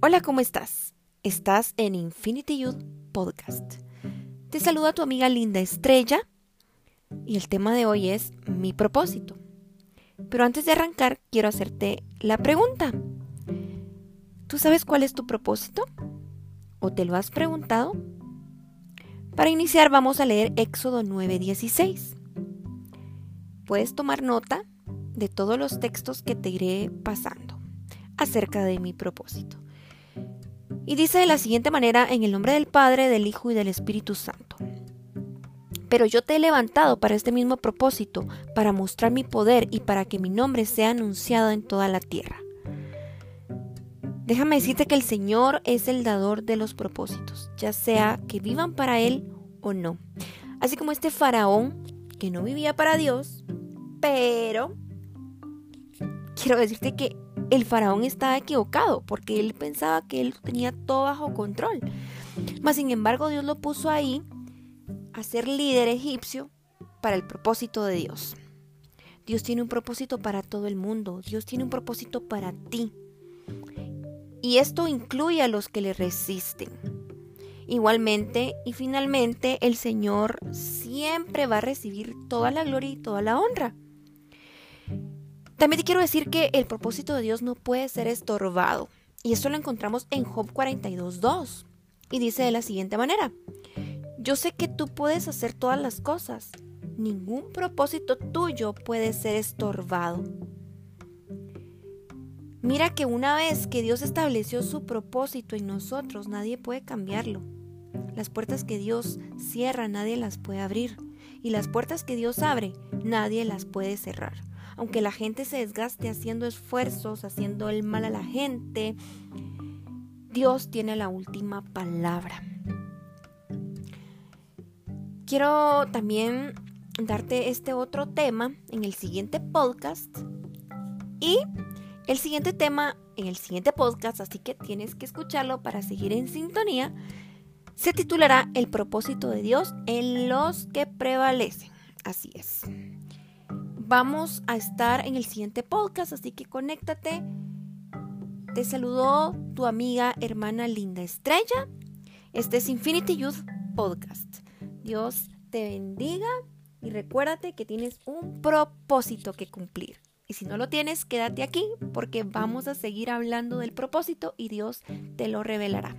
Hola, ¿cómo estás? Estás en Infinity Youth Podcast. Te saluda tu amiga Linda Estrella y el tema de hoy es mi propósito. Pero antes de arrancar, quiero hacerte la pregunta. ¿Tú sabes cuál es tu propósito? ¿O te lo has preguntado? Para iniciar vamos a leer Éxodo 9:16. Puedes tomar nota de todos los textos que te iré pasando acerca de mi propósito. Y dice de la siguiente manera, en el nombre del Padre, del Hijo y del Espíritu Santo. Pero yo te he levantado para este mismo propósito, para mostrar mi poder y para que mi nombre sea anunciado en toda la tierra. Déjame decirte que el Señor es el dador de los propósitos, ya sea que vivan para Él o no. Así como este faraón que no vivía para Dios, pero quiero decirte que el faraón estaba equivocado porque él pensaba que él tenía todo bajo control. Mas sin embargo Dios lo puso ahí a ser líder egipcio para el propósito de Dios. Dios tiene un propósito para todo el mundo. Dios tiene un propósito para ti. Y esto incluye a los que le resisten. Igualmente y finalmente el Señor siempre va a recibir toda la gloria y toda la honra. También te quiero decir que el propósito de Dios no puede ser estorbado. Y esto lo encontramos en Job 42.2. Y dice de la siguiente manera. Yo sé que tú puedes hacer todas las cosas. Ningún propósito tuyo puede ser estorbado. Mira que una vez que Dios estableció su propósito en nosotros, nadie puede cambiarlo. Las puertas que Dios cierra, nadie las puede abrir. Y las puertas que Dios abre, nadie las puede cerrar aunque la gente se desgaste haciendo esfuerzos, haciendo el mal a la gente, Dios tiene la última palabra. Quiero también darte este otro tema en el siguiente podcast y el siguiente tema en el siguiente podcast, así que tienes que escucharlo para seguir en sintonía, se titulará El propósito de Dios en los que prevalecen. Así es vamos a estar en el siguiente podcast, así que conéctate. Te saludó tu amiga hermana Linda Estrella. Este es Infinity Youth Podcast. Dios te bendiga y recuérdate que tienes un propósito que cumplir. Y si no lo tienes, quédate aquí porque vamos a seguir hablando del propósito y Dios te lo revelará.